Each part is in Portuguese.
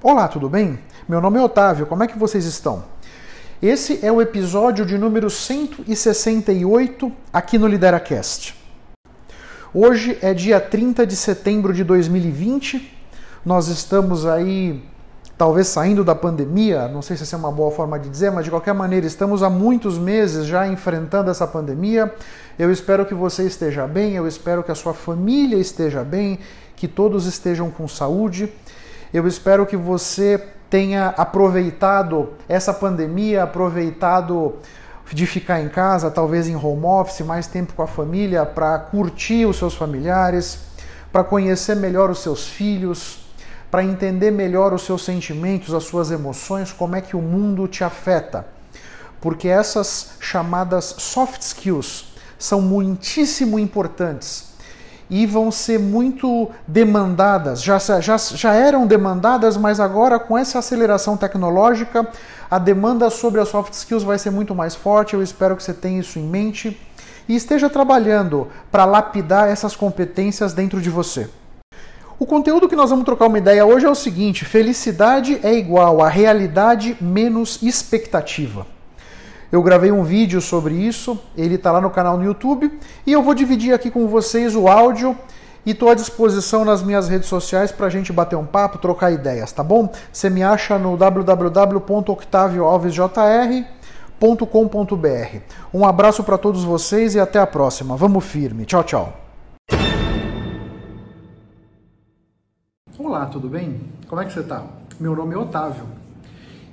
Olá, tudo bem? Meu nome é Otávio, como é que vocês estão? Esse é o episódio de número 168 aqui no LideraCast. Hoje é dia 30 de setembro de 2020, nós estamos aí talvez saindo da pandemia, não sei se essa é uma boa forma de dizer, mas de qualquer maneira estamos há muitos meses já enfrentando essa pandemia. Eu espero que você esteja bem, eu espero que a sua família esteja bem, que todos estejam com saúde. Eu espero que você tenha aproveitado essa pandemia, aproveitado de ficar em casa, talvez em home office, mais tempo com a família, para curtir os seus familiares, para conhecer melhor os seus filhos, para entender melhor os seus sentimentos, as suas emoções, como é que o mundo te afeta. Porque essas chamadas soft skills são muitíssimo importantes e vão ser muito demandadas. Já, já, já eram demandadas, mas agora com essa aceleração tecnológica, a demanda sobre as soft skills vai ser muito mais forte. Eu espero que você tenha isso em mente e esteja trabalhando para lapidar essas competências dentro de você. O conteúdo que nós vamos trocar uma ideia hoje é o seguinte: felicidade é igual a realidade menos expectativa. Eu gravei um vídeo sobre isso, ele está lá no canal no YouTube e eu vou dividir aqui com vocês o áudio e estou à disposição nas minhas redes sociais para a gente bater um papo, trocar ideias, tá bom? Você me acha no www.octavioalvesjr.com.br. Um abraço para todos vocês e até a próxima. Vamos firme. Tchau, tchau. Olá, tudo bem? Como é que você está? Meu nome é Otávio.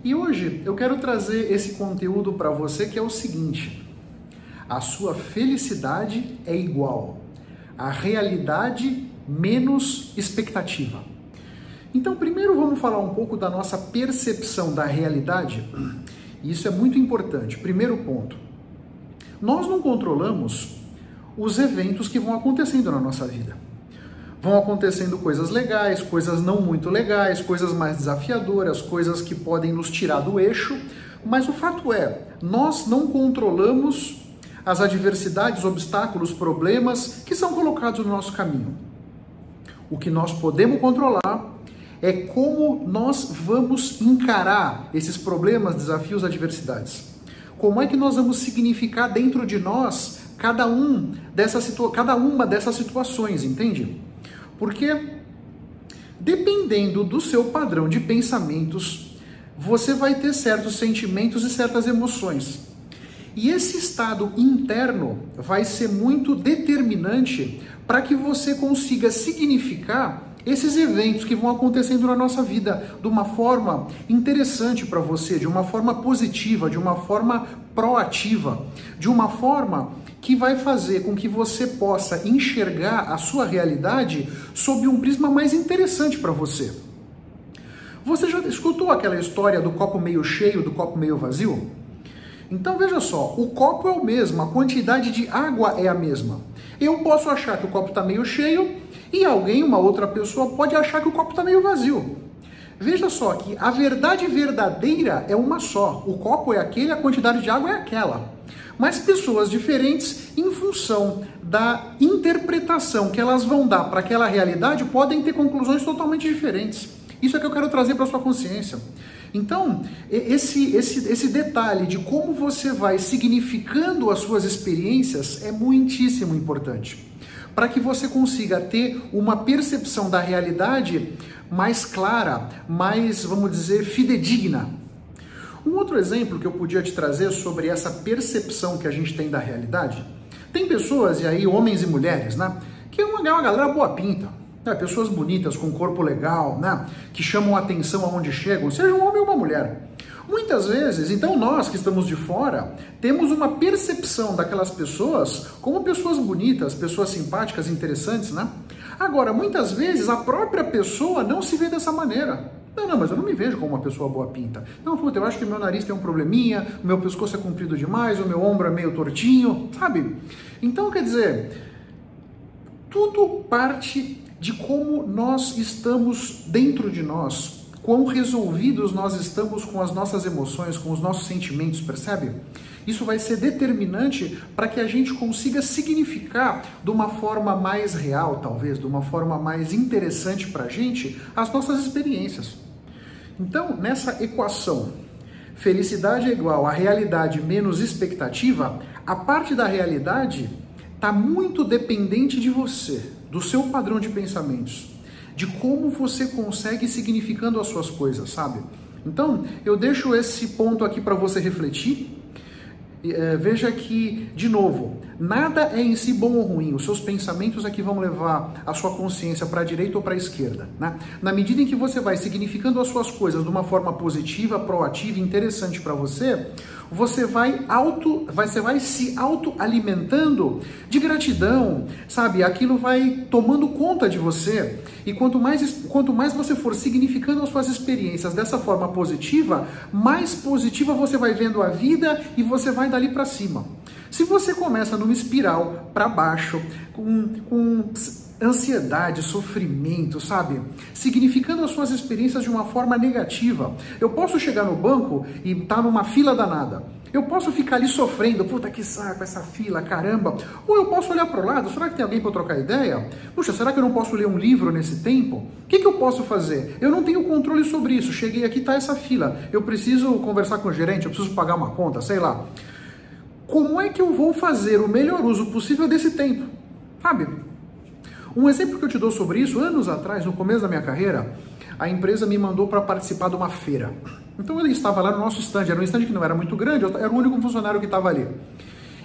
E hoje eu quero trazer esse conteúdo para você que é o seguinte: a sua felicidade é igual a realidade menos expectativa. Então, primeiro vamos falar um pouco da nossa percepção da realidade. Isso é muito importante. Primeiro ponto. Nós não controlamos os eventos que vão acontecendo na nossa vida vão acontecendo coisas legais, coisas não muito legais, coisas mais desafiadoras, coisas que podem nos tirar do eixo, mas o fato é, nós não controlamos as adversidades, obstáculos, problemas que são colocados no nosso caminho. O que nós podemos controlar é como nós vamos encarar esses problemas, desafios, adversidades. Como é que nós vamos significar dentro de nós cada um dessa cada uma dessas situações, entende? Porque dependendo do seu padrão de pensamentos, você vai ter certos sentimentos e certas emoções. E esse estado interno vai ser muito determinante para que você consiga significar esses eventos que vão acontecendo na nossa vida de uma forma interessante para você, de uma forma positiva, de uma forma proativa, de uma forma que vai fazer com que você possa enxergar a sua realidade sob um prisma mais interessante para você. Você já escutou aquela história do copo meio cheio, do copo meio vazio? Então veja só, o copo é o mesmo, a quantidade de água é a mesma. Eu posso achar que o copo está meio cheio e alguém, uma outra pessoa, pode achar que o copo está meio vazio. Veja só que a verdade verdadeira é uma só. O copo é aquele, a quantidade de água é aquela mas pessoas diferentes, em função da interpretação que elas vão dar para aquela realidade, podem ter conclusões totalmente diferentes. Isso é que eu quero trazer para sua consciência. Então, esse, esse, esse detalhe de como você vai significando as suas experiências é muitíssimo importante. Para que você consiga ter uma percepção da realidade mais clara, mais, vamos dizer, fidedigna. Um outro exemplo que eu podia te trazer sobre essa percepção que a gente tem da realidade, tem pessoas, e aí homens e mulheres, né, que é uma, uma galera boa pinta, né, pessoas bonitas, com corpo legal, né, que chamam atenção aonde chegam, seja um homem ou uma mulher. Muitas vezes, então nós que estamos de fora, temos uma percepção daquelas pessoas como pessoas bonitas, pessoas simpáticas, interessantes, né? Agora, muitas vezes a própria pessoa não se vê dessa maneira. Não, não, mas eu não me vejo como uma pessoa boa pinta. Não, puta, eu acho que meu nariz tem um probleminha, o meu pescoço é comprido demais, o meu ombro é meio tortinho, sabe? Então, quer dizer, tudo parte de como nós estamos dentro de nós, quão resolvidos nós estamos com as nossas emoções, com os nossos sentimentos, percebe? Isso vai ser determinante para que a gente consiga significar de uma forma mais real, talvez, de uma forma mais interessante para a gente, as nossas experiências. Então, nessa equação, felicidade é igual a realidade menos expectativa, a parte da realidade está muito dependente de você, do seu padrão de pensamentos, de como você consegue significando as suas coisas, sabe? Então, eu deixo esse ponto aqui para você refletir. É, veja que, de novo, nada é em si bom ou ruim, os seus pensamentos é que vão levar a sua consciência para a direita ou para a esquerda. Né? Na medida em que você vai significando as suas coisas de uma forma positiva, proativa, interessante para você, você vai auto, você vai se autoalimentando de gratidão, sabe? Aquilo vai tomando conta de você. E quanto mais, quanto mais você for significando as suas experiências dessa forma positiva, mais positiva você vai vendo a vida e você vai dali para cima. Se você começa numa espiral para baixo, com, com ansiedade, sofrimento, sabe? Significando as suas experiências de uma forma negativa. Eu posso chegar no banco e estar tá numa fila danada. Eu posso ficar ali sofrendo, puta que saco essa fila, caramba. Ou eu posso olhar para o lado, será que tem alguém para trocar ideia? Puxa, será que eu não posso ler um livro nesse tempo? O que, que eu posso fazer? Eu não tenho controle sobre isso. Cheguei aqui, tá essa fila. Eu preciso conversar com o gerente, eu preciso pagar uma conta, sei lá. Como é que eu vou fazer o melhor uso possível desse tempo? Sabe? Um exemplo que eu te dou sobre isso, anos atrás, no começo da minha carreira, a empresa me mandou para participar de uma feira. Então ele estava lá no nosso stand, era um stand que não era muito grande, eu era o único funcionário que estava ali.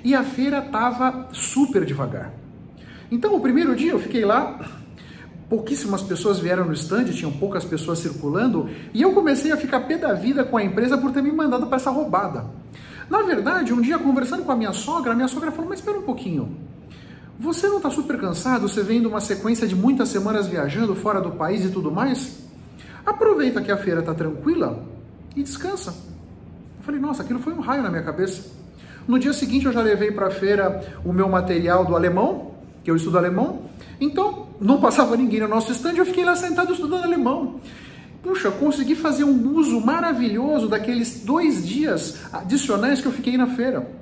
E a feira estava super devagar. Então o primeiro dia eu fiquei lá, pouquíssimas pessoas vieram no stand, tinham poucas pessoas circulando, e eu comecei a ficar pé da vida com a empresa por ter me mandado para essa roubada. Na verdade, um dia conversando com a minha sogra, a minha sogra falou: Mas espera um pouquinho. Você não está super cansado, você vendo uma sequência de muitas semanas viajando fora do país e tudo mais? Aproveita que a feira está tranquila e descansa. Eu falei, nossa, aquilo foi um raio na minha cabeça. No dia seguinte eu já levei para a feira o meu material do alemão, que eu estudo alemão. Então, não passava ninguém no nosso stand, eu fiquei lá sentado estudando alemão. Puxa, consegui fazer um uso maravilhoso daqueles dois dias adicionais que eu fiquei na feira.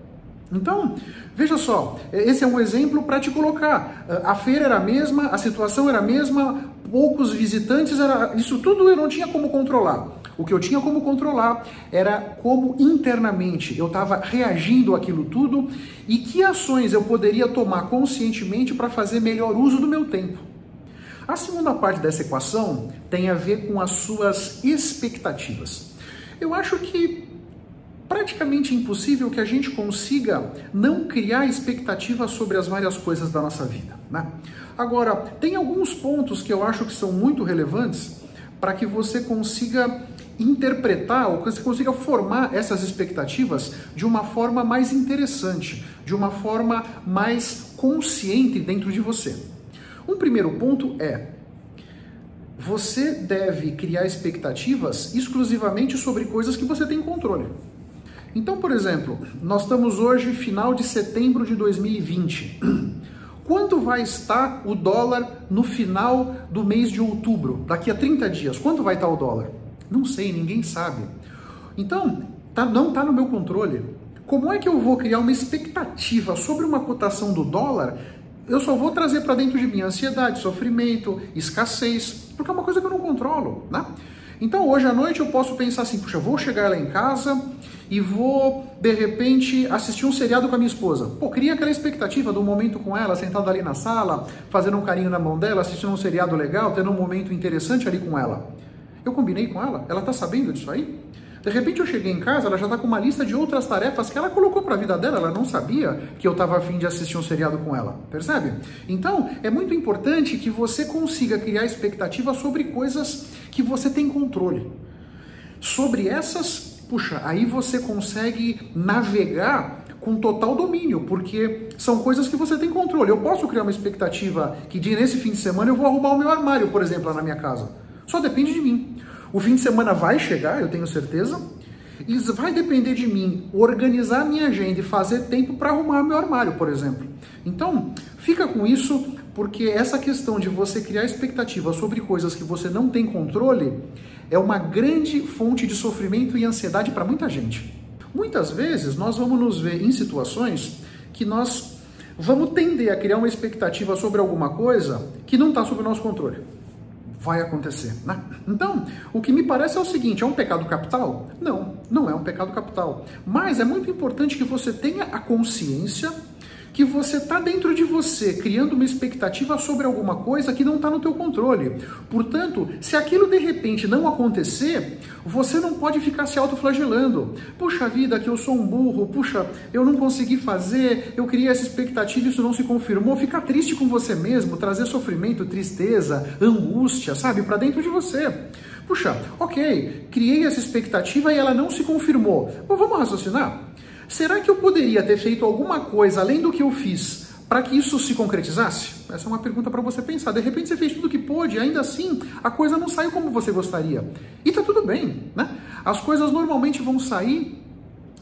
Então, veja só, esse é um exemplo para te colocar. A feira era a mesma, a situação era a mesma, poucos visitantes, era isso tudo eu não tinha como controlar. O que eu tinha como controlar era como internamente eu estava reagindo àquilo tudo e que ações eu poderia tomar conscientemente para fazer melhor uso do meu tempo. A segunda parte dessa equação tem a ver com as suas expectativas. Eu acho que praticamente impossível que a gente consiga não criar expectativas sobre as várias coisas da nossa vida. Né? Agora, tem alguns pontos que eu acho que são muito relevantes para que você consiga interpretar ou que você consiga formar essas expectativas de uma forma mais interessante, de uma forma mais consciente dentro de você. Um primeiro ponto é você deve criar expectativas exclusivamente sobre coisas que você tem controle. Então, por exemplo, nós estamos hoje final de setembro de 2020. Quanto vai estar o dólar no final do mês de outubro, daqui a 30 dias? Quanto vai estar o dólar? Não sei, ninguém sabe. Então, tá, não está no meu controle. Como é que eu vou criar uma expectativa sobre uma cotação do dólar? Eu só vou trazer para dentro de mim ansiedade, sofrimento, escassez, porque é uma coisa que eu não controlo, né? Então, hoje à noite eu posso pensar assim, puxa, vou chegar lá em casa e vou, de repente, assistir um seriado com a minha esposa. Pô, cria aquela expectativa do momento com ela, sentado ali na sala, fazendo um carinho na mão dela, assistindo um seriado legal, tendo um momento interessante ali com ela. Eu combinei com ela? Ela tá sabendo disso aí? De repente eu cheguei em casa, ela já está com uma lista de outras tarefas que ela colocou para a vida dela, ela não sabia que eu estava afim de assistir um seriado com ela, percebe? Então, é muito importante que você consiga criar expectativa sobre coisas que você tem controle. Sobre essas puxa, aí você consegue navegar com total domínio, porque são coisas que você tem controle. Eu posso criar uma expectativa que de nesse fim de semana eu vou arrumar o meu armário, por exemplo, lá na minha casa. Só depende de mim. O fim de semana vai chegar, eu tenho certeza. E vai depender de mim organizar minha agenda e fazer tempo para arrumar meu armário, por exemplo. Então, fica com isso, porque essa questão de você criar expectativa sobre coisas que você não tem controle é uma grande fonte de sofrimento e ansiedade para muita gente. Muitas vezes nós vamos nos ver em situações que nós vamos tender a criar uma expectativa sobre alguma coisa que não está sob o nosso controle. vai acontecer. Né? Então, o que me parece é o seguinte: é um pecado capital? Não, não é um pecado capital. Mas é muito importante que você tenha a consciência que você está dentro de você criando uma expectativa sobre alguma coisa que não está no teu controle. Portanto, se aquilo de repente não acontecer, você não pode ficar se autoflagelando. Puxa vida, que eu sou um burro, puxa, eu não consegui fazer, eu criei essa expectativa e isso não se confirmou. Ficar triste com você mesmo, trazer sofrimento, tristeza, angústia, sabe, para dentro de você. Puxa, ok, criei essa expectativa e ela não se confirmou. Mas vamos raciocinar? Será que eu poderia ter feito alguma coisa além do que eu fiz para que isso se concretizasse? Essa é uma pergunta para você pensar. De repente você fez tudo o que pôde, ainda assim a coisa não saiu como você gostaria. E tá tudo bem, né? As coisas normalmente vão sair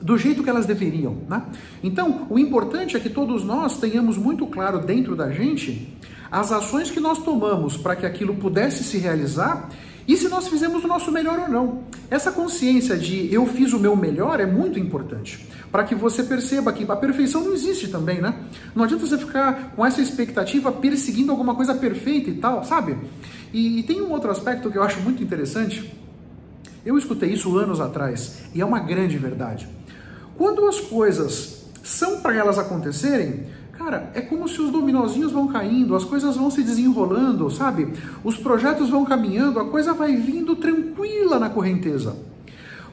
do jeito que elas deveriam, né? Então, o importante é que todos nós tenhamos muito claro dentro da gente as ações que nós tomamos para que aquilo pudesse se realizar e se nós fizemos o nosso melhor ou não. Essa consciência de eu fiz o meu melhor é muito importante para que você perceba que a perfeição não existe também, né? Não adianta você ficar com essa expectativa perseguindo alguma coisa perfeita e tal, sabe? E, e tem um outro aspecto que eu acho muito interessante. Eu escutei isso anos atrás e é uma grande verdade. Quando as coisas são para elas acontecerem, Cara, é como se os dominozinhos vão caindo, as coisas vão se desenrolando, sabe? Os projetos vão caminhando, a coisa vai vindo tranquila na correnteza.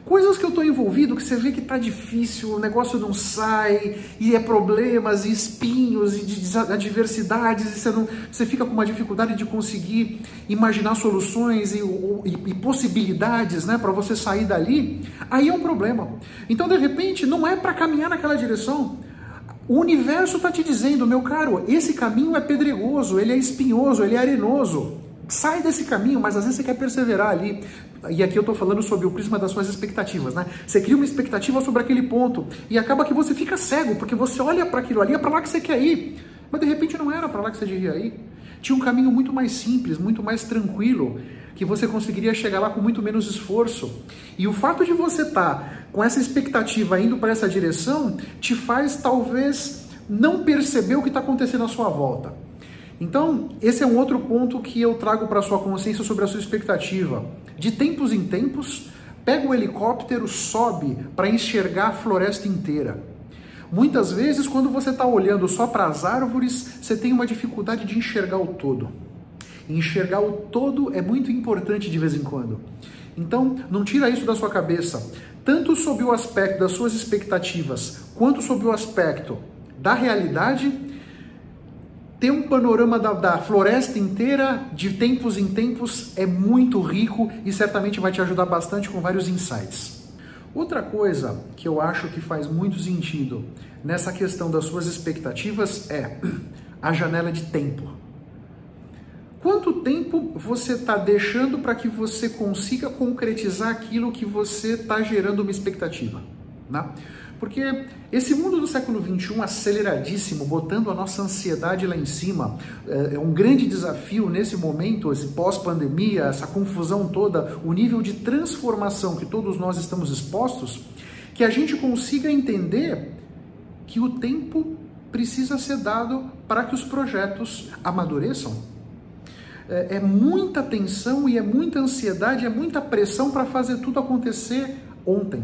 Coisas que eu estou envolvido, que você vê que está difícil, o negócio não sai, e é problemas, e espinhos, e adversidades, e você, não, você fica com uma dificuldade de conseguir imaginar soluções e, e, e possibilidades né, para você sair dali, aí é um problema. Então, de repente, não é para caminhar naquela direção. O universo está te dizendo, meu caro, esse caminho é pedregoso, ele é espinhoso, ele é arenoso. Sai desse caminho, mas às vezes você quer perseverar ali. E aqui eu estou falando sobre o prisma das suas expectativas, né? Você cria uma expectativa sobre aquele ponto e acaba que você fica cego, porque você olha para aquilo ali, é para lá que você quer ir. Mas de repente não era para lá que você devia ir. Tinha um caminho muito mais simples, muito mais tranquilo, que você conseguiria chegar lá com muito menos esforço. E o fato de você estar tá com essa expectativa indo para essa direção te faz talvez não perceber o que está acontecendo à sua volta. Então, esse é um outro ponto que eu trago para a sua consciência sobre a sua expectativa. De tempos em tempos, pega o helicóptero, sobe para enxergar a floresta inteira. Muitas vezes, quando você está olhando só para as árvores, você tem uma dificuldade de enxergar o todo. Enxergar o todo é muito importante de vez em quando. Então, não tira isso da sua cabeça, tanto sob o aspecto das suas expectativas, quanto sob o aspecto da realidade ter um panorama da, da, floresta inteira, de tempos em tempos, é muito rico e certamente vai te ajudar bastante com vários insights. Outra coisa que eu acho que faz muito sentido nessa questão das suas expectativas é a janela de tempo. Quanto tempo você está deixando para que você consiga concretizar aquilo que você está gerando uma expectativa? Né? Porque esse mundo do século XXI aceleradíssimo, botando a nossa ansiedade lá em cima, é, é um grande desafio nesse momento, esse pós-pandemia, essa confusão toda, o nível de transformação que todos nós estamos expostos, que a gente consiga entender que o tempo precisa ser dado para que os projetos amadureçam. É, é muita tensão e é muita ansiedade, é muita pressão para fazer tudo acontecer ontem.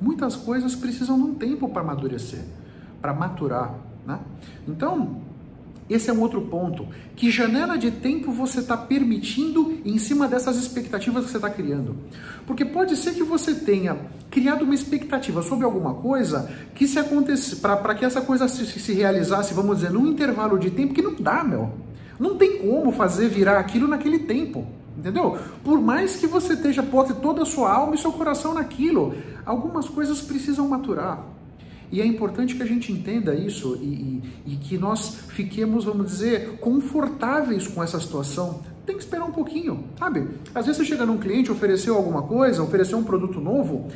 Muitas coisas precisam de um tempo para amadurecer, para maturar. Né? Então, esse é um outro ponto. Que janela de tempo você está permitindo em cima dessas expectativas que você está criando? Porque pode ser que você tenha criado uma expectativa sobre alguma coisa que se acontece para que essa coisa se, se realizasse, vamos dizer, num intervalo de tempo que não dá, meu. Não tem como fazer virar aquilo naquele tempo. Entendeu? Por mais que você esteja, pote toda a sua alma e seu coração naquilo, algumas coisas precisam maturar. E é importante que a gente entenda isso e, e, e, que nós fiquemos, vamos dizer, confortáveis com essa situação. Tem que esperar um pouquinho, sabe? Às vezes você chega num cliente, ofereceu alguma coisa, ofereceu um produto novo,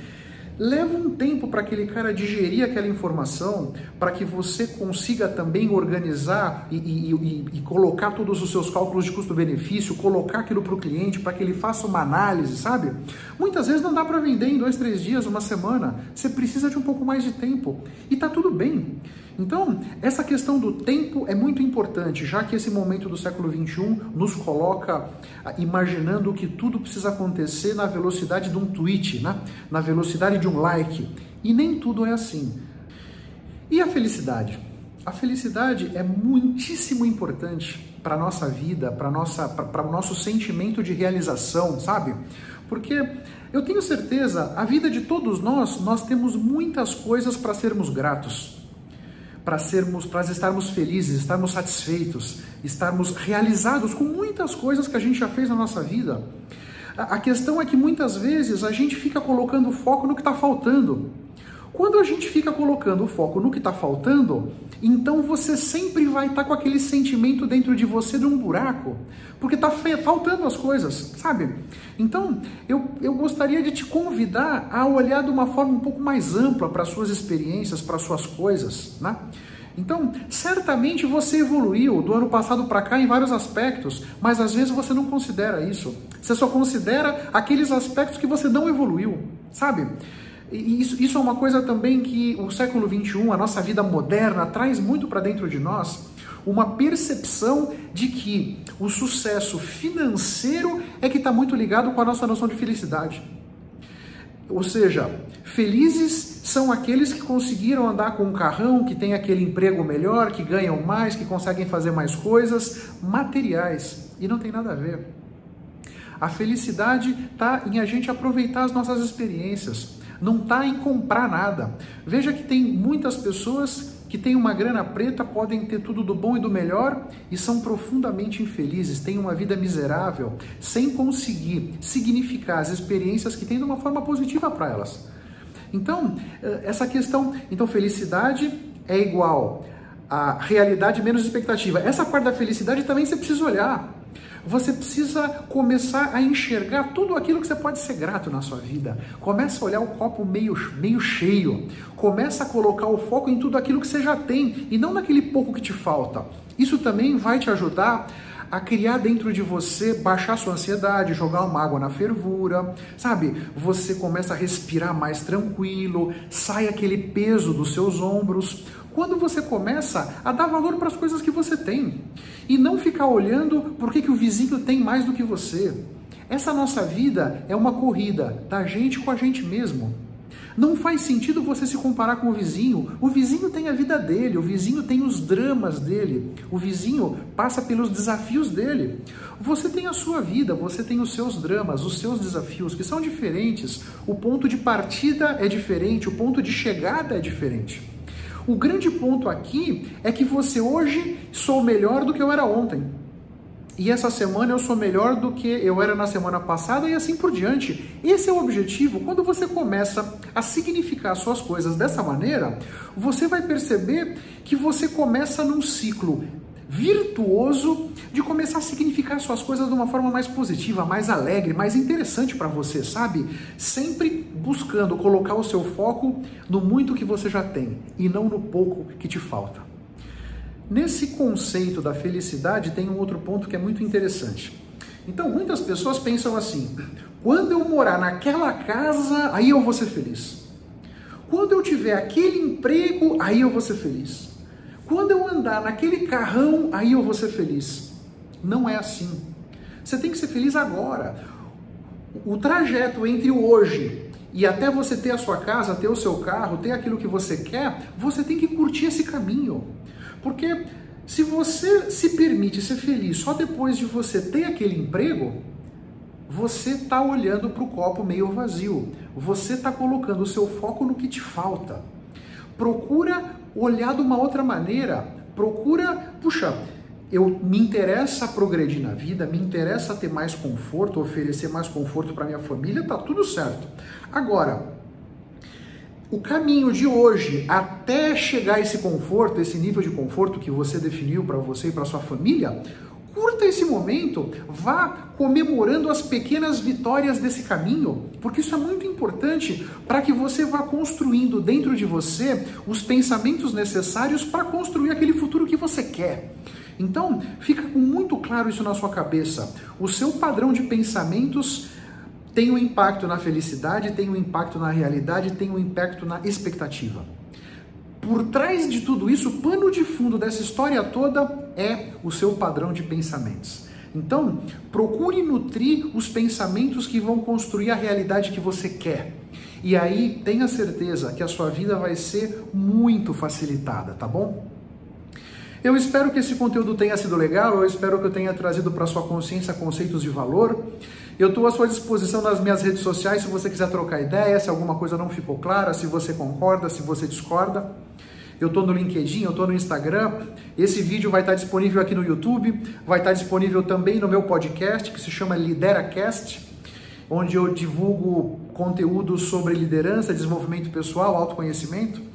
leva um tempo para aquele cara digerir aquela informação, para que você consiga também organizar e, e, e, e, colocar todos os seus cálculos de custo-benefício, colocar aquilo para o cliente, para que ele faça uma análise, sabe? Muitas vezes não dá para vender em dois, três dias, uma semana. Você precisa de um pouco mais de tempo. E tá tudo bem. Então, essa questão do tempo é muito importante, já que esse momento do século XXI nos coloca ah, imaginando que tudo precisa acontecer na velocidade de um tweet, né? na velocidade de um like. E nem tudo é assim. E a felicidade? A felicidade é muitíssimo importante para a nossa vida, para o nosso sentimento de realização, sabe? Porque eu tenho certeza, a vida de todos nós, nós temos muitas coisas para sermos gratos para sermos, para estarmos felizes, estarmos satisfeitos, estarmos realizados com muitas coisas que a gente já fez na nossa vida. A questão é que muitas vezes a gente fica colocando foco no que está faltando. Quando a gente fica colocando o foco no que está faltando, então você sempre vai estar tá com aquele sentimento dentro de você de um buraco, porque está faltando as coisas, sabe? Então, eu, eu gostaria de te convidar a olhar de uma forma um pouco mais ampla para suas experiências, para suas coisas, né? Então, certamente você evoluiu do ano passado para cá em vários aspectos, mas às vezes você não considera isso. Você só considera aqueles aspectos que você não evoluiu, sabe? E isso, isso é uma coisa também que o século XXI, a nossa vida moderna, traz muito para dentro de nós uma percepção de que o sucesso financeiro é que está muito ligado com a nossa noção de felicidade. Ou seja, felizes são aqueles que conseguiram andar com um carrão, que tem aquele emprego melhor, que ganham mais, que conseguem fazer mais coisas materiais. E não tem nada a ver. A felicidade está em a gente aproveitar as nossas experiências não está em comprar nada. Veja que tem muitas pessoas que têm uma grana preta, podem ter tudo do bom e do melhor e são profundamente infelizes, têm uma vida miserável, sem conseguir significar as experiências que têm de uma forma positiva para elas. Então, eh, essa questão, então felicidade é igual a realidade menos expectativa. Essa parte da felicidade também você precisa olhar. Você precisa começar a enxergar tudo aquilo que você pode ser grato na sua vida. Começa a olhar o copo meio, meio cheio. Começa a colocar o foco em tudo aquilo que você já tem e não naquele pouco que te falta. Isso também vai te ajudar a criar dentro de você, baixar sua ansiedade, jogar uma água na fervura, sabe? Você começa a respirar mais tranquilo, sai aquele peso dos seus ombros quando você começa a dar valor para as coisas que você tem e não ficar olhando por que, que o vizinho tem mais do que você. Essa nossa vida é uma corrida da gente com a gente mesmo. Não faz sentido você se comparar com o vizinho. O vizinho tem a vida dele, o vizinho tem os dramas dele, o vizinho passa pelos desafios dele. Você tem a sua vida, você tem os seus dramas, os seus desafios, que são diferentes. O ponto de partida é diferente, o ponto de chegada é diferente. O grande ponto aqui é que você hoje sou melhor do que eu era ontem. E essa semana eu sou melhor do que eu era na semana passada e assim por diante. Esse é o objetivo. Quando você começa a significar suas coisas dessa maneira, você vai perceber que você começa num ciclo virtuoso de começar a significar suas coisas de uma forma mais positiva, mais alegre, mais interessante para você, sabe? Sempre buscando colocar o seu foco no muito que você já tem e não no pouco que te falta. Nesse conceito da felicidade tem um outro ponto que é muito interessante. Então, muitas pessoas pensam assim: quando eu morar naquela casa, aí eu vou ser feliz. Quando eu tiver aquele emprego, aí eu vou ser feliz. Quando eu andar naquele carrão, aí eu vou ser feliz. Não é assim. Você tem que ser feliz agora. O trajeto entre o hoje e até você ter a sua casa, ter o seu carro, ter aquilo que você quer, você tem que curtir esse caminho. Porque se você se permite ser feliz só depois de você ter aquele emprego, você está olhando para o copo meio vazio. Você está colocando o seu foco no que te falta. Procura olhar de uma outra maneira. Procura, puxa, eu me interessa progredir na vida, me interessa ter mais conforto, oferecer mais conforto para minha família, tá tudo certo. Agora, o caminho de hoje até chegar a esse conforto, esse nível de conforto que você definiu para você e para sua família, curta esse momento, vá comemorando as pequenas vitórias desse caminho, porque isso é muito importante para que você vá construindo dentro de você os pensamentos necessários para construir aquele futuro que você quer. Então, fica muito claro isso na sua cabeça. O seu padrão de pensamentos tem um impacto na felicidade, tem um impacto na realidade, tem um impacto na expectativa. Por trás de tudo isso, o pano de fundo dessa história toda é o seu padrão de pensamentos. Então, procure nutrir os pensamentos que vão construir a realidade que você quer. E aí, tenha certeza que a sua vida vai ser muito facilitada, tá bom? Eu espero que esse conteúdo tenha sido legal, eu espero que eu tenha trazido para sua consciência conceitos de valor. Eu estou à sua disposição nas minhas redes sociais se você quiser trocar ideia, se alguma coisa não ficou clara, se você concorda, se você discorda. Eu estou no LinkedIn, eu estou no Instagram. Esse vídeo vai estar disponível aqui no YouTube, vai estar disponível também no meu podcast que se chama LideraCast, onde eu divulgo conteúdo sobre liderança, desenvolvimento pessoal, autoconhecimento.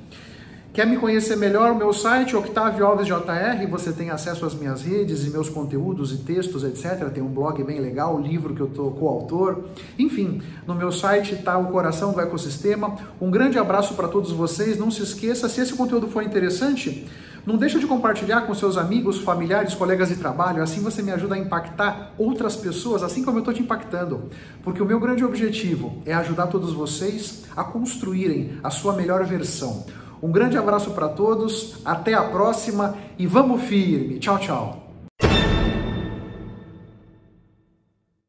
Quer me conhecer melhor? O meu site, Octavio Alves JR, você tem acesso às minhas redes e meus conteúdos e textos, etc. Tem um blog bem legal, um livro que eu estou coautor. Enfim, no meu site está o coração do ecossistema. Um grande abraço para todos vocês. Não se esqueça, se esse conteúdo for interessante, não deixa de compartilhar com seus amigos, familiares, colegas de trabalho. Assim você me ajuda a impactar outras pessoas, assim como eu estou te impactando. Porque o meu grande objetivo é ajudar todos vocês a construírem a sua melhor versão. Um grande abraço para todos, até a próxima e vamos firme. Tchau, tchau.